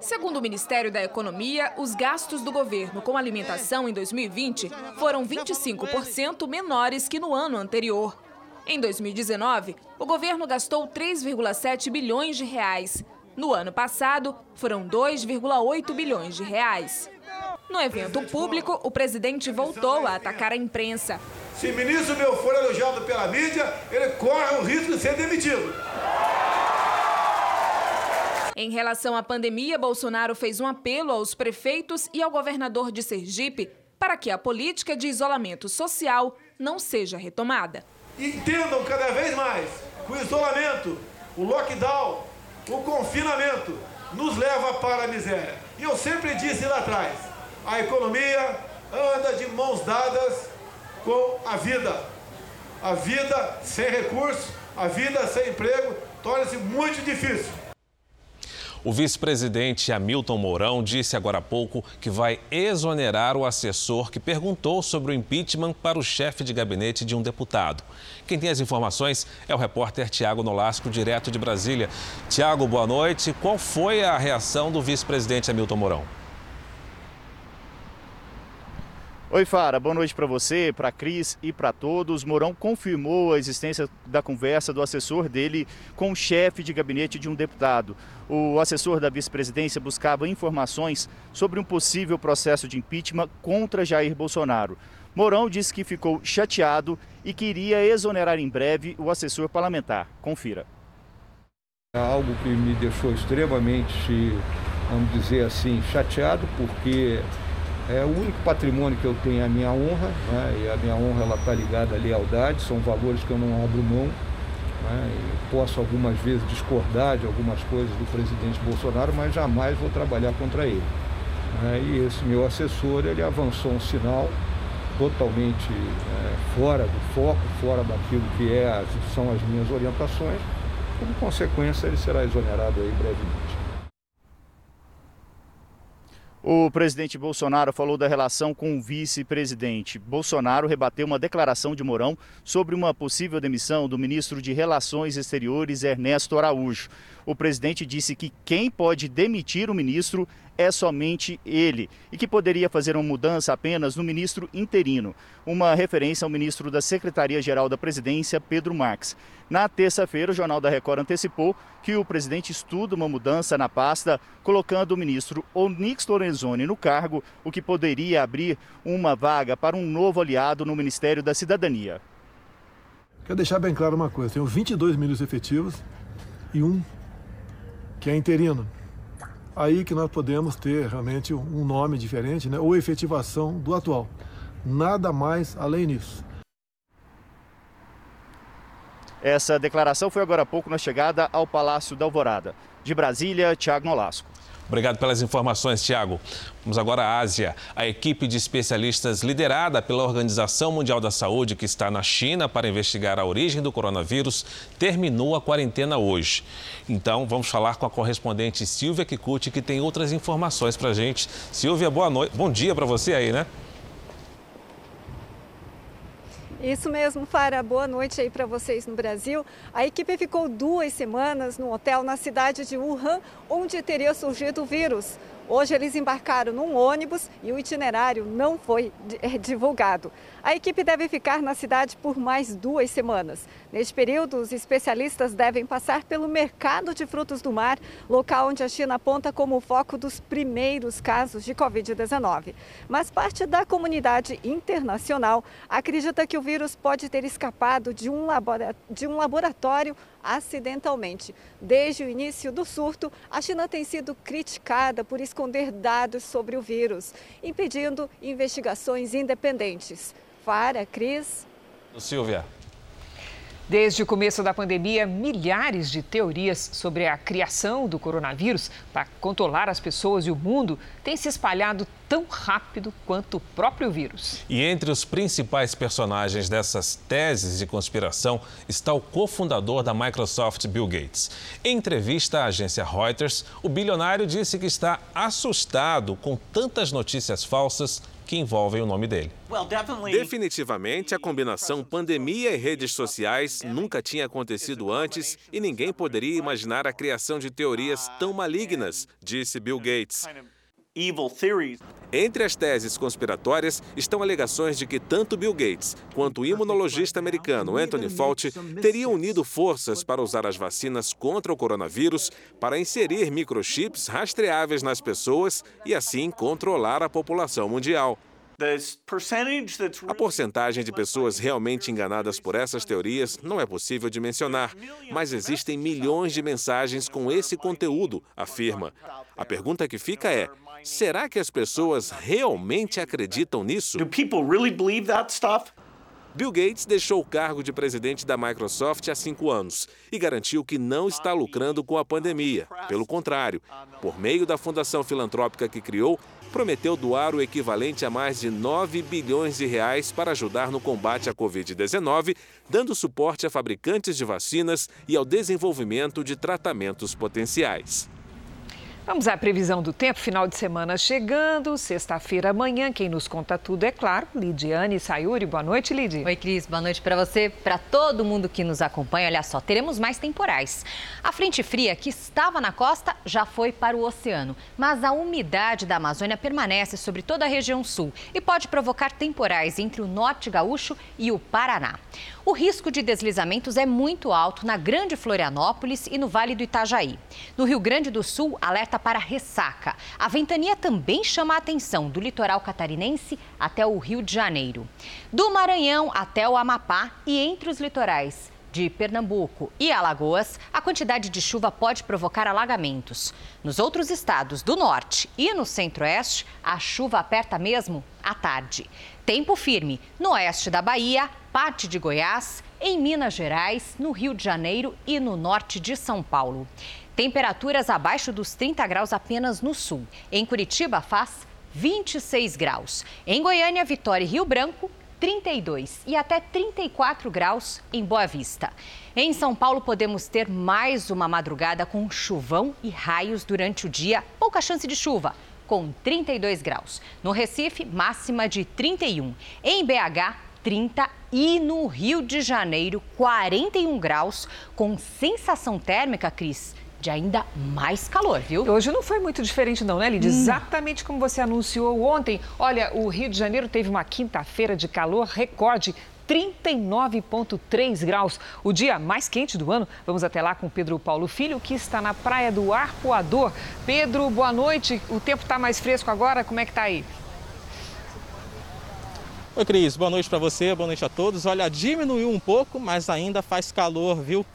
Segundo o Ministério da Economia, os gastos do governo com alimentação em 2020 foram 25% menores que no ano anterior. Em 2019, o governo gastou 3,7 bilhões de reais. No ano passado, foram 2,8 bilhões de reais. No evento público, o presidente voltou a atacar a imprensa. Se ministro meu for elogiado pela mídia, ele corre o risco de ser demitido. Em relação à pandemia, Bolsonaro fez um apelo aos prefeitos e ao governador de Sergipe para que a política de isolamento social não seja retomada entendam cada vez mais que o isolamento, o lockdown, o confinamento nos leva para a miséria. E eu sempre disse lá atrás, a economia anda de mãos dadas com a vida. A vida sem recursos, a vida sem emprego torna-se muito difícil. O vice-presidente Hamilton Mourão disse agora há pouco que vai exonerar o assessor que perguntou sobre o impeachment para o chefe de gabinete de um deputado. Quem tem as informações é o repórter Tiago Nolasco, direto de Brasília. Tiago, boa noite. Qual foi a reação do vice-presidente Hamilton Mourão? Oi, Fara, boa noite para você, para Cris e para todos. Mourão confirmou a existência da conversa do assessor dele com o chefe de gabinete de um deputado. O assessor da vice-presidência buscava informações sobre um possível processo de impeachment contra Jair Bolsonaro. Mourão disse que ficou chateado e queria exonerar em breve o assessor parlamentar. Confira. É algo que me deixou extremamente, vamos dizer assim, chateado, porque é o único patrimônio que eu tenho é a minha honra, né? e a minha honra ela está ligada à lealdade, são valores que eu não abro mão. Né? posso algumas vezes discordar de algumas coisas do presidente Bolsonaro, mas jamais vou trabalhar contra ele. Né? E esse meu assessor ele avançou um sinal totalmente é, fora do foco, fora daquilo que é, são as minhas orientações. Como consequência, ele será exonerado aí brevemente. O presidente Bolsonaro falou da relação com o vice-presidente. Bolsonaro rebateu uma declaração de Mourão sobre uma possível demissão do ministro de Relações Exteriores, Ernesto Araújo. O presidente disse que quem pode demitir o ministro é somente ele e que poderia fazer uma mudança apenas no ministro interino, uma referência ao ministro da Secretaria-Geral da Presidência, Pedro Marques. Na terça-feira, o Jornal da Record antecipou que o presidente estuda uma mudança na pasta, colocando o ministro Onix Lorenzoni no cargo, o que poderia abrir uma vaga para um novo aliado no Ministério da Cidadania. Quero deixar bem claro uma coisa: tenho 22 ministros efetivos e um que é interino aí que nós podemos ter realmente um nome diferente, né? ou efetivação do atual. Nada mais além disso. Essa declaração foi agora há pouco na chegada ao Palácio da Alvorada. De Brasília, Tiago Nolasco. Obrigado pelas informações, Tiago. Vamos agora à Ásia. A equipe de especialistas liderada pela Organização Mundial da Saúde, que está na China para investigar a origem do coronavírus, terminou a quarentena hoje. Então, vamos falar com a correspondente Silvia Kikuchi, que tem outras informações para a gente. Silvia, boa noite. Bom dia para você aí, né? Isso mesmo, Fara. Boa noite aí para vocês no Brasil. A equipe ficou duas semanas no hotel na cidade de Wuhan, onde teria surgido o vírus. Hoje eles embarcaram num ônibus e o itinerário não foi é, divulgado. A equipe deve ficar na cidade por mais duas semanas. Neste período, os especialistas devem passar pelo mercado de frutos do mar, local onde a China aponta como foco dos primeiros casos de Covid-19. Mas parte da comunidade internacional acredita que o vírus pode ter escapado de um, de um laboratório acidentalmente. Desde o início do surto, a China tem sido criticada por esconder dados sobre o vírus, impedindo investigações independentes. Fara, Cris. Silvia. Desde o começo da pandemia, milhares de teorias sobre a criação do coronavírus para controlar as pessoas e o mundo têm se espalhado tão rápido quanto o próprio vírus. E entre os principais personagens dessas teses de conspiração está o cofundador da Microsoft, Bill Gates. Em entrevista à agência Reuters, o bilionário disse que está assustado com tantas notícias falsas que envolvem o nome dele. Definitivamente, a combinação pandemia e redes sociais nunca tinha acontecido antes e ninguém poderia imaginar a criação de teorias tão malignas, disse Bill Gates. Entre as teses conspiratórias estão alegações de que tanto Bill Gates quanto o imunologista americano Anthony Fauci teriam unido forças para usar as vacinas contra o coronavírus para inserir microchips rastreáveis nas pessoas e assim controlar a população mundial. A porcentagem de pessoas realmente enganadas por essas teorias não é possível de mencionar, mas existem milhões de mensagens com esse conteúdo, afirma. A pergunta que fica é: será que as pessoas realmente acreditam nisso? Bill Gates deixou o cargo de presidente da Microsoft há cinco anos e garantiu que não está lucrando com a pandemia. Pelo contrário, por meio da fundação filantrópica que criou, prometeu doar o equivalente a mais de 9 bilhões de reais para ajudar no combate à Covid-19, dando suporte a fabricantes de vacinas e ao desenvolvimento de tratamentos potenciais. Vamos à previsão do tempo, final de semana chegando, sexta-feira amanhã. Quem nos conta tudo é claro, Lidiane Sayuri. Boa noite, Lid. Oi, Cris. Boa noite para você, para todo mundo que nos acompanha. Olha só, teremos mais temporais. A frente fria que estava na costa já foi para o oceano, mas a umidade da Amazônia permanece sobre toda a região sul e pode provocar temporais entre o norte gaúcho e o Paraná. O risco de deslizamentos é muito alto na Grande Florianópolis e no Vale do Itajaí. No Rio Grande do Sul, alerta para ressaca. A ventania também chama a atenção do litoral catarinense até o Rio de Janeiro. Do Maranhão até o Amapá e entre os litorais de Pernambuco e Alagoas, a quantidade de chuva pode provocar alagamentos. Nos outros estados do norte e no centro-oeste, a chuva aperta mesmo à tarde. Tempo firme no oeste da Bahia, parte de Goiás, em Minas Gerais, no Rio de Janeiro e no norte de São Paulo. Temperaturas abaixo dos 30 graus apenas no sul. Em Curitiba faz 26 graus. Em Goiânia, Vitória e Rio Branco, 32 e até 34 graus em Boa Vista. Em São Paulo, podemos ter mais uma madrugada com chuvão e raios durante o dia, pouca chance de chuva, com 32 graus. No Recife, máxima de 31. Em BH, 30 e no Rio de Janeiro, 41 graus, com sensação térmica, Cris, de ainda mais calor, viu? Hoje não foi muito diferente não, né, Lidia? Hum. Exatamente como você anunciou ontem. Olha, o Rio de Janeiro teve uma quinta-feira de calor recorde. 39,3 graus, o dia mais quente do ano. Vamos até lá com Pedro Paulo Filho, que está na praia do Arpoador. Pedro, boa noite. O tempo está mais fresco agora, como é que está aí? Oi, Cris, boa noite para você, boa noite a todos. Olha, diminuiu um pouco, mas ainda faz calor, viu?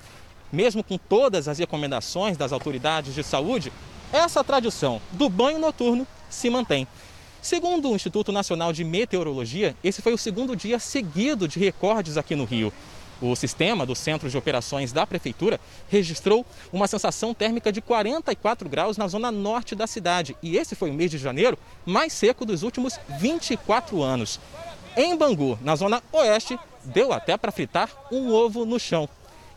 Mesmo com todas as recomendações das autoridades de saúde, essa tradição do banho noturno se mantém. Segundo o Instituto Nacional de Meteorologia, esse foi o segundo dia seguido de recordes aqui no Rio. O sistema do Centro de Operações da Prefeitura registrou uma sensação térmica de 44 graus na zona norte da cidade. E esse foi o mês de janeiro mais seco dos últimos 24 anos. Em Bangu, na zona oeste, deu até para fritar um ovo no chão.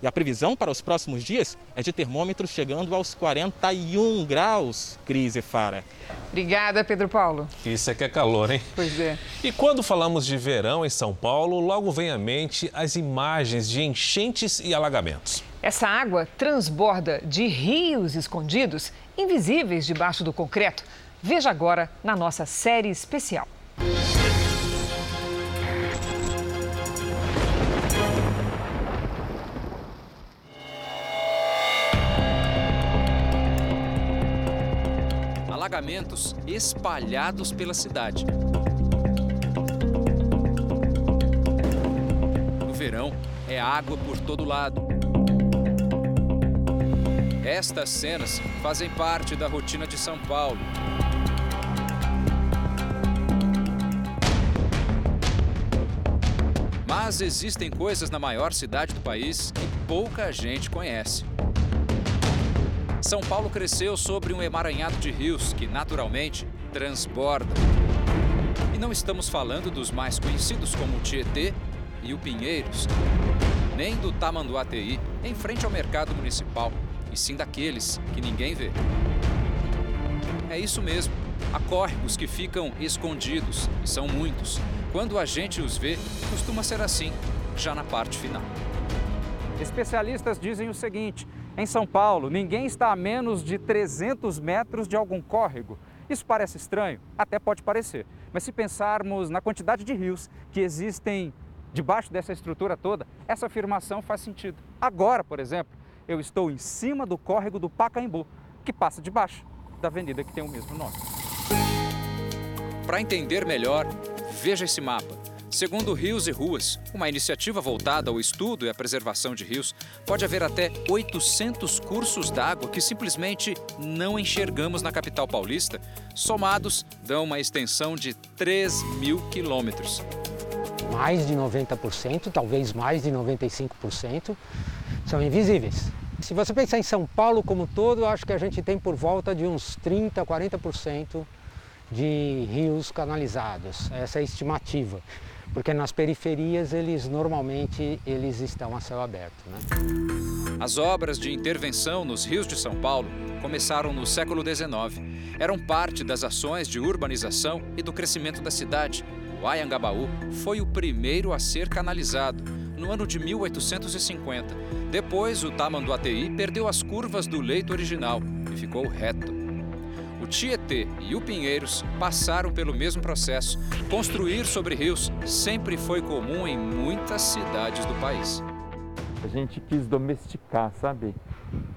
E a previsão para os próximos dias é de termômetros chegando aos 41 graus, Crise Fara. Obrigada, Pedro Paulo. Isso é que é calor, hein? Pois é. E quando falamos de verão em São Paulo, logo vem à mente as imagens de enchentes e alagamentos. Essa água transborda de rios escondidos, invisíveis debaixo do concreto. Veja agora na nossa série especial. Espalhados pela cidade. No verão, é água por todo lado. Estas cenas fazem parte da rotina de São Paulo. Mas existem coisas na maior cidade do país que pouca gente conhece. São Paulo cresceu sobre um emaranhado de rios que, naturalmente, transbordam. E não estamos falando dos mais conhecidos como o Tietê e o Pinheiros, nem do Tamanduateí, em frente ao mercado municipal, e sim daqueles que ninguém vê. É isso mesmo. Há córregos que ficam escondidos, e são muitos. Quando a gente os vê, costuma ser assim, já na parte final. Especialistas dizem o seguinte: em São Paulo, ninguém está a menos de 300 metros de algum córrego. Isso parece estranho? Até pode parecer. Mas se pensarmos na quantidade de rios que existem debaixo dessa estrutura toda, essa afirmação faz sentido. Agora, por exemplo, eu estou em cima do córrego do Pacaembu, que passa debaixo da avenida que tem o mesmo nome. Para entender melhor, veja esse mapa. Segundo Rios e Ruas, uma iniciativa voltada ao estudo e à preservação de rios, pode haver até 800 cursos d'água que simplesmente não enxergamos na capital paulista. Somados, dão uma extensão de 3 mil quilômetros. Mais de 90%, talvez mais de 95%, são invisíveis. Se você pensar em São Paulo como todo, acho que a gente tem por volta de uns 30, 40% de rios canalizados. Essa é a estimativa porque nas periferias eles normalmente eles estão a céu aberto. Né? As obras de intervenção nos rios de São Paulo começaram no século XIX. Eram parte das ações de urbanização e do crescimento da cidade. O Ayangabaú foi o primeiro a ser canalizado, no ano de 1850. Depois, o Tamanduateí perdeu as curvas do leito original e ficou reto. Tietê e o Pinheiros passaram pelo mesmo processo. Construir sobre rios sempre foi comum em muitas cidades do país. A gente quis domesticar, sabe?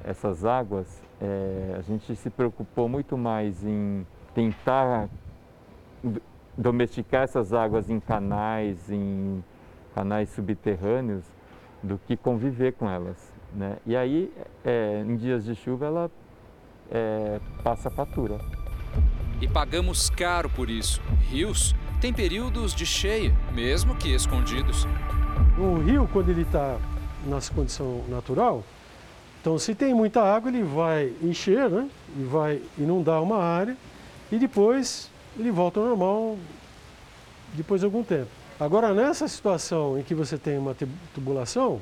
Essas águas, é, a gente se preocupou muito mais em tentar domesticar essas águas em canais, em canais subterrâneos, do que conviver com elas. Né? E aí, é, em dias de chuva, ela é, passa a fatura. E pagamos caro por isso. Rios têm períodos de cheia, mesmo que escondidos. O rio, quando ele está na condição natural, então se tem muita água, ele vai encher, né? E vai inundar uma área e depois ele volta ao normal depois de algum tempo. Agora, nessa situação em que você tem uma tubulação,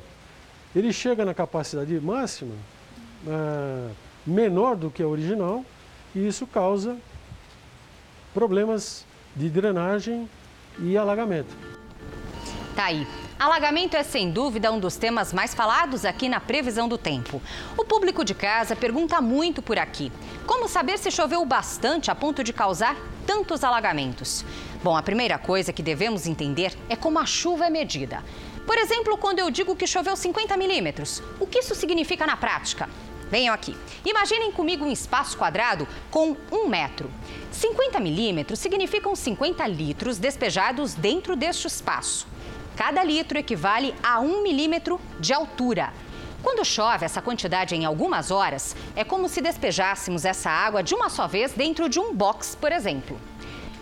ele chega na capacidade máxima, é, menor do que a original e isso causa problemas de drenagem e alagamento. Tá aí. Alagamento é sem dúvida um dos temas mais falados aqui na previsão do tempo. O público de casa pergunta muito por aqui: como saber se choveu bastante a ponto de causar tantos alagamentos? Bom, a primeira coisa que devemos entender é como a chuva é medida. Por exemplo, quando eu digo que choveu 50 milímetros, o que isso significa na prática? Venham aqui. Imaginem comigo um espaço quadrado com um metro. 50 milímetros significam 50 litros despejados dentro deste espaço. Cada litro equivale a um milímetro de altura. Quando chove essa quantidade em algumas horas, é como se despejássemos essa água de uma só vez dentro de um box, por exemplo.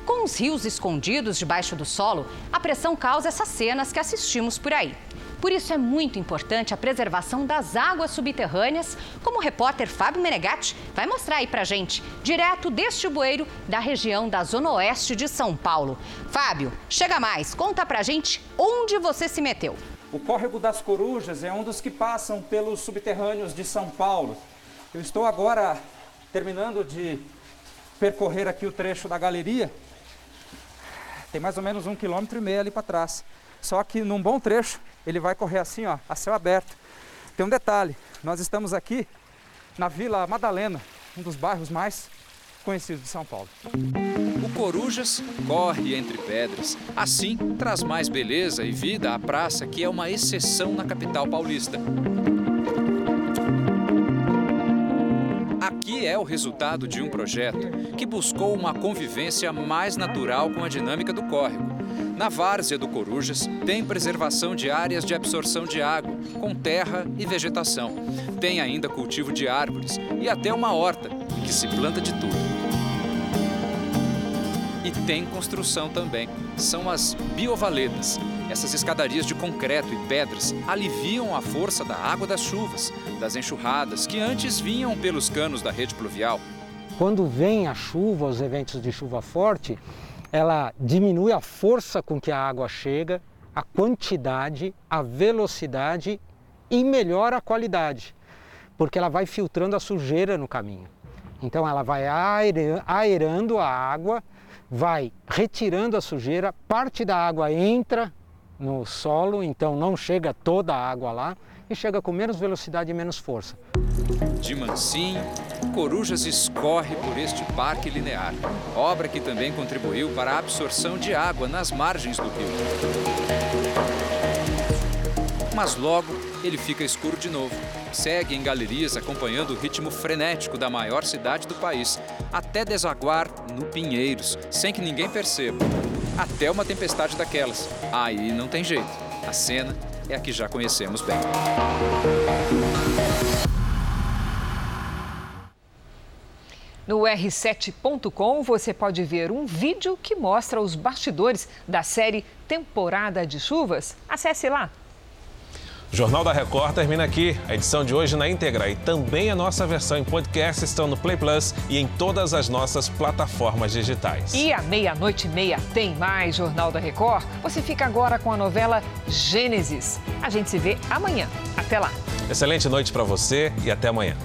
Com os rios escondidos debaixo do solo, a pressão causa essas cenas que assistimos por aí. Por isso é muito importante a preservação das águas subterrâneas, como o repórter Fábio Menegatti vai mostrar aí pra gente, direto deste bueiro da região da Zona Oeste de São Paulo. Fábio, chega mais, conta pra gente onde você se meteu. O Córrego das Corujas é um dos que passam pelos subterrâneos de São Paulo. Eu estou agora terminando de percorrer aqui o trecho da galeria. Tem mais ou menos um quilômetro e meio ali para trás. Só que num bom trecho ele vai correr assim, ó, a céu aberto. Tem um detalhe: nós estamos aqui na Vila Madalena, um dos bairros mais conhecidos de São Paulo. O Corujas corre entre pedras. Assim, traz mais beleza e vida à praça, que é uma exceção na capital paulista. Aqui é o resultado de um projeto que buscou uma convivência mais natural com a dinâmica do córrego. Na várzea do Corujas tem preservação de áreas de absorção de água, com terra e vegetação. Tem ainda cultivo de árvores e até uma horta, em que se planta de tudo. E tem construção também. São as biovaletas. Essas escadarias de concreto e pedras aliviam a força da água das chuvas, das enxurradas que antes vinham pelos canos da rede pluvial. Quando vem a chuva, os eventos de chuva forte, ela diminui a força com que a água chega, a quantidade, a velocidade e melhora a qualidade, porque ela vai filtrando a sujeira no caminho. Então ela vai aerando a água, vai retirando a sujeira, parte da água entra no solo, então não chega toda a água lá e chega com menos velocidade e menos força. De mansinho, Corujas escorre por este parque linear, obra que também contribuiu para a absorção de água nas margens do rio. Mas logo ele fica escuro de novo. Segue em galerias acompanhando o ritmo frenético da maior cidade do país, até desaguar no Pinheiros, sem que ninguém perceba. Até uma tempestade daquelas. Aí não tem jeito. A cena é a que já conhecemos bem. No r7.com você pode ver um vídeo que mostra os bastidores da série Temporada de Chuvas. Acesse lá. O Jornal da Record termina aqui. A edição de hoje na íntegra e também a nossa versão em podcast estão no Play Plus e em todas as nossas plataformas digitais. E à meia-noite e meia tem mais Jornal da Record. Você fica agora com a novela Gênesis. A gente se vê amanhã. Até lá. Excelente noite para você e até amanhã.